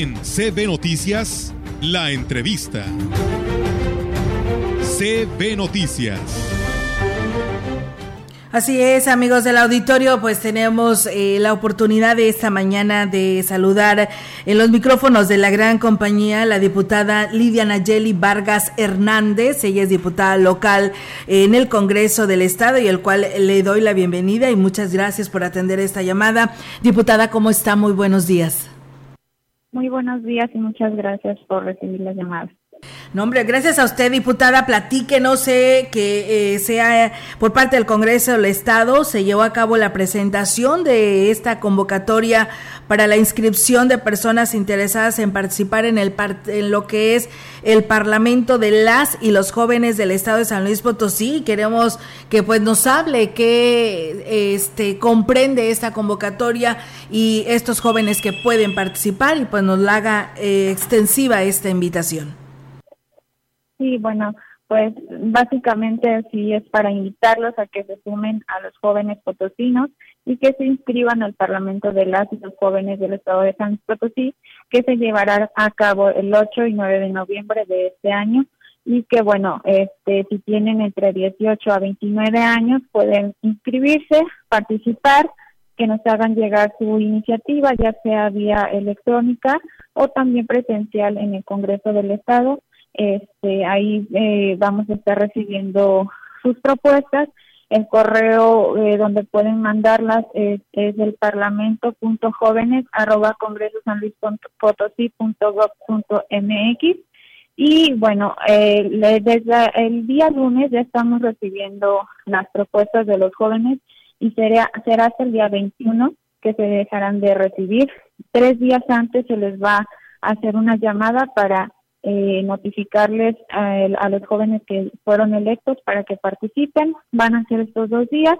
En CB Noticias, la entrevista. CB Noticias. Así es, amigos del auditorio, pues tenemos eh, la oportunidad de esta mañana de saludar en los micrófonos de la gran compañía la diputada Lidia Nayeli Vargas Hernández. Ella es diputada local en el Congreso del Estado y el cual le doy la bienvenida y muchas gracias por atender esta llamada. Diputada, ¿cómo está? Muy buenos días. Muy buenos días y muchas gracias por recibir la llamada. No, hombre, gracias a usted, diputada. Platique, no sé, que eh, sea por parte del Congreso del Estado, se llevó a cabo la presentación de esta convocatoria para la inscripción de personas interesadas en participar en, el en lo que es el Parlamento de las y los jóvenes del Estado de San Luis Potosí. Queremos que pues nos hable qué este, comprende esta convocatoria y estos jóvenes que pueden participar y pues nos la haga eh, extensiva esta invitación. Sí, bueno, pues básicamente sí es para invitarlos a que se sumen a los jóvenes potosinos y que se inscriban al Parlamento de las y los jóvenes del Estado de San Potosí, que se llevará a cabo el 8 y 9 de noviembre de este año. Y que bueno, este si tienen entre 18 a 29 años pueden inscribirse, participar, que nos hagan llegar su iniciativa, ya sea vía electrónica o también presencial en el Congreso del Estado este, ahí eh, vamos a estar recibiendo sus propuestas. El correo eh, donde pueden mandarlas es, es el parlamento.jóvenes arroba mx y bueno, eh, desde el día lunes ya estamos recibiendo las propuestas de los jóvenes y será, será hasta el día 21 que se dejarán de recibir. Tres días antes se les va a hacer una llamada para eh, notificarles a, los jóvenes que fueron electos para que participen. Van a ser estos dos días.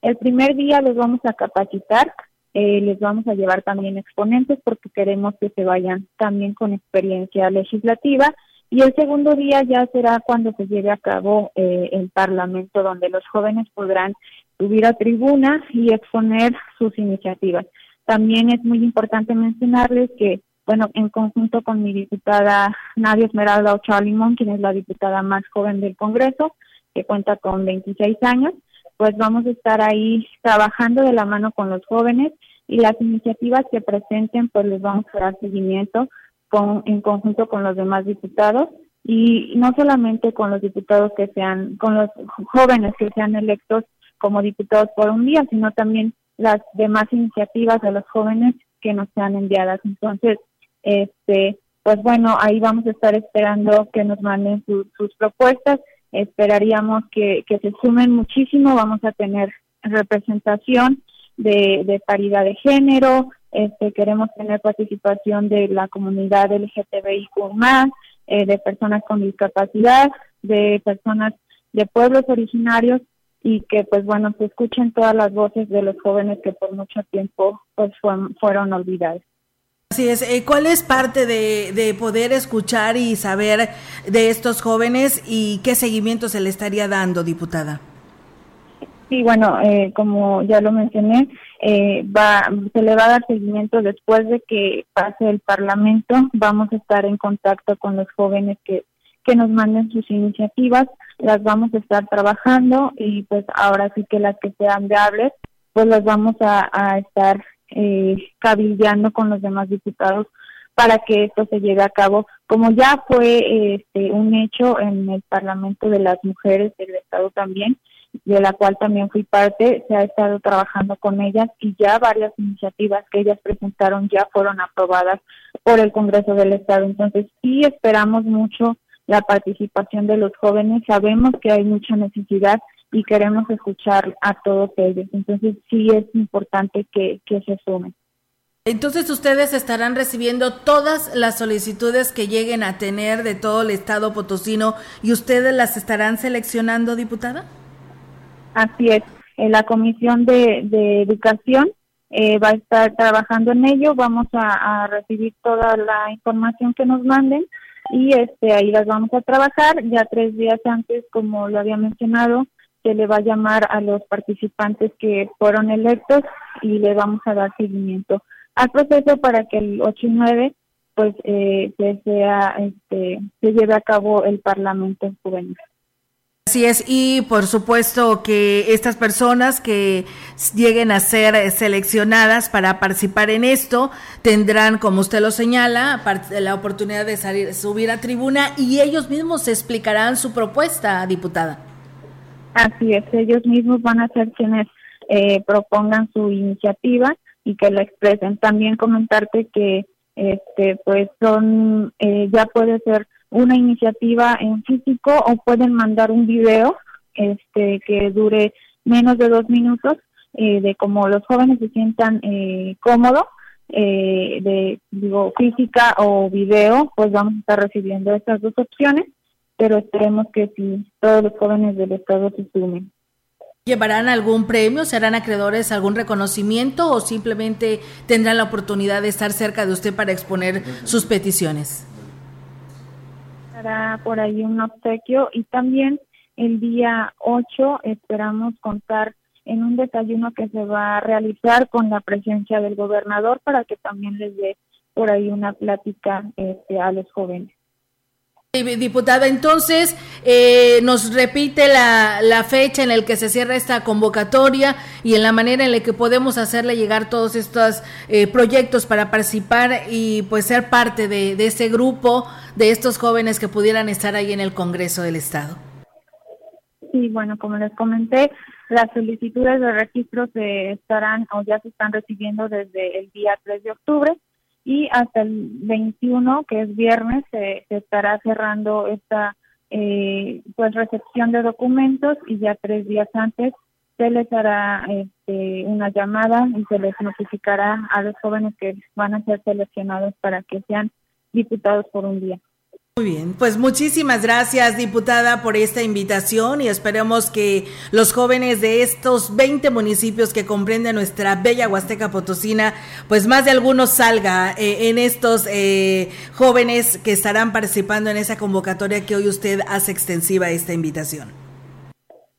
El primer día los vamos a capacitar, eh, les vamos a llevar también exponentes porque queremos que se vayan también con experiencia legislativa. Y el segundo día ya será cuando se lleve a cabo eh, el Parlamento, donde los jóvenes podrán subir a tribuna y exponer sus iniciativas. También es muy importante mencionarles que bueno, en conjunto con mi diputada Nadia Esmeralda Ochoa Limón, quien es la diputada más joven del Congreso, que cuenta con 26 años, pues vamos a estar ahí trabajando de la mano con los jóvenes y las iniciativas que presenten, pues les vamos a dar seguimiento con, en conjunto con los demás diputados y no solamente con los diputados que sean, con los jóvenes que sean electos como diputados por un día, sino también las demás iniciativas de los jóvenes que nos sean enviadas. Entonces, este, pues bueno, ahí vamos a estar esperando que nos manden sus propuestas. Esperaríamos que, se sumen muchísimo. Vamos a tener representación de, de paridad de género. Este, queremos tener participación de la comunidad LGTBIQ más, eh, de personas con discapacidad, de personas de pueblos originarios y que pues bueno se escuchen todas las voces de los jóvenes que por mucho tiempo pues fueron, fueron olvidados. Así es, eh, ¿cuál es parte de, poder escuchar y saber de estos jóvenes y qué seguimiento se le estaría dando, diputada? Sí, bueno, eh, como ya lo mencioné, eh, va, se le va a dar seguimiento después de que pase el Parlamento. Vamos a estar en contacto con los jóvenes que, que nos manden sus iniciativas, las vamos a estar trabajando y pues ahora sí que las que sean viables, pues las vamos a estar eh, con los demás diputados para que esto se lleve a cabo, como ya fue este, un hecho en el Parlamento de las Mujeres del Estado también, de la cual también fui parte, se ha estado trabajando con ellas y ya varias iniciativas que ellas presentaron ya fueron aprobadas por el Congreso del Estado. Entonces, sí esperamos mucho la participación de los jóvenes, sabemos que hay mucha necesidad y queremos escuchar a todos ellos. Entonces sí es importante que, se sumen. Entonces ustedes estarán recibiendo todas las solicitudes que lleguen a tener de todo el estado potosino y ustedes las estarán seleccionando, diputada. Así es. La Comisión de, Educación eh, va a estar trabajando en ello. Vamos a, a, recibir toda la información que nos manden y este ahí las vamos a trabajar. Ya tres días antes, como lo había mencionado, se le va a llamar a los participantes que fueron electos y le vamos a dar seguimiento al proceso para que el 8 y 9 pues eh, se sea este se lleve a cabo el Parlamento Juvenil. Así es, y por supuesto que estas personas que lleguen a ser seleccionadas para participar en esto tendrán, como usted lo señala, la oportunidad de salir, subir a tribuna y ellos mismos explicarán su propuesta, diputada. Así es, ellos mismos van a ser quienes eh, propongan su iniciativa y que la expresen. También comentarte que este pues son eh, ya puede ser una iniciativa en físico o pueden mandar un video este que dure menos de dos minutos eh, de cómo los jóvenes se sientan eh, cómodos eh, de digo física o video pues vamos a estar recibiendo estas dos opciones pero esperemos que si todos los jóvenes del estado se sumen ¿Llevarán algún premio? ¿Serán acreedores algún reconocimiento o simplemente tendrán la oportunidad de estar cerca de usted para exponer sus peticiones? por ahí un obsequio y también el día 8 esperamos contar en un desayuno que se va a realizar con la presencia del gobernador para que también les dé por ahí una plática este, a los jóvenes. Diputada, entonces eh, nos repite la, la, fecha en la que se cierra esta convocatoria y en la manera en la que podemos hacerle llegar todos estos eh, proyectos para participar y pues ser parte de, de ese grupo de estos jóvenes que pudieran estar ahí en el Congreso del Estado. Sí, bueno, como les comenté, las solicitudes de registro se estarán o ya se están recibiendo desde el día 3 de octubre y hasta el 21, que es viernes, se, estará cerrando esta eh, pues recepción de documentos y ya tres días antes se les hará este, una llamada y se les notificará a los jóvenes que van a ser seleccionados para que sean diputados por un día. Muy bien, pues muchísimas gracias diputada por esta invitación y esperemos que los jóvenes de estos 20 municipios que comprende nuestra bella Huasteca Potosina, pues más de algunos salga eh, en estos eh, jóvenes que estarán participando en esa convocatoria que hoy usted hace extensiva esta invitación.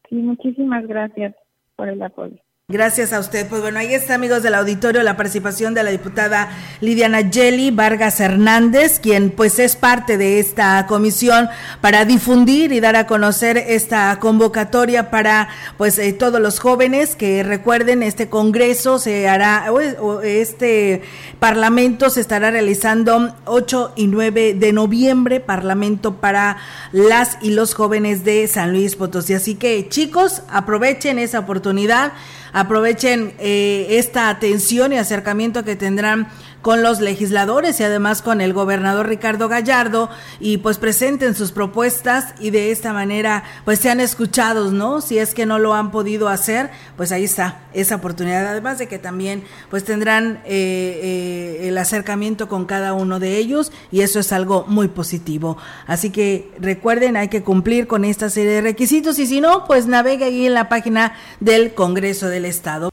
Sí, muchísimas gracias por el apoyo. Gracias a usted. Pues bueno, ahí está, amigos del auditorio, la participación de la diputada Lidiana Jelly Vargas Hernández, quien pues es parte de esta comisión para difundir y dar a conocer esta convocatoria para pues eh, todos los jóvenes que recuerden este congreso se hará, o este parlamento se estará realizando 8 y 9 de noviembre, parlamento para las y los jóvenes de San Luis Potosí. Así que chicos, aprovechen esa oportunidad aprovechen eh, esta atención y acercamiento que tendrán con los legisladores y además con el gobernador Ricardo Gallardo y pues presenten sus propuestas y de esta manera pues sean escuchados, ¿no? Si es que no lo han podido hacer, pues ahí está esa oportunidad. Además de que también pues tendrán eh, eh, el acercamiento con cada uno de ellos y eso es algo muy positivo. Así que recuerden, hay que cumplir con esta serie de requisitos y si no, pues navegue ahí en la página del Congreso del Estado.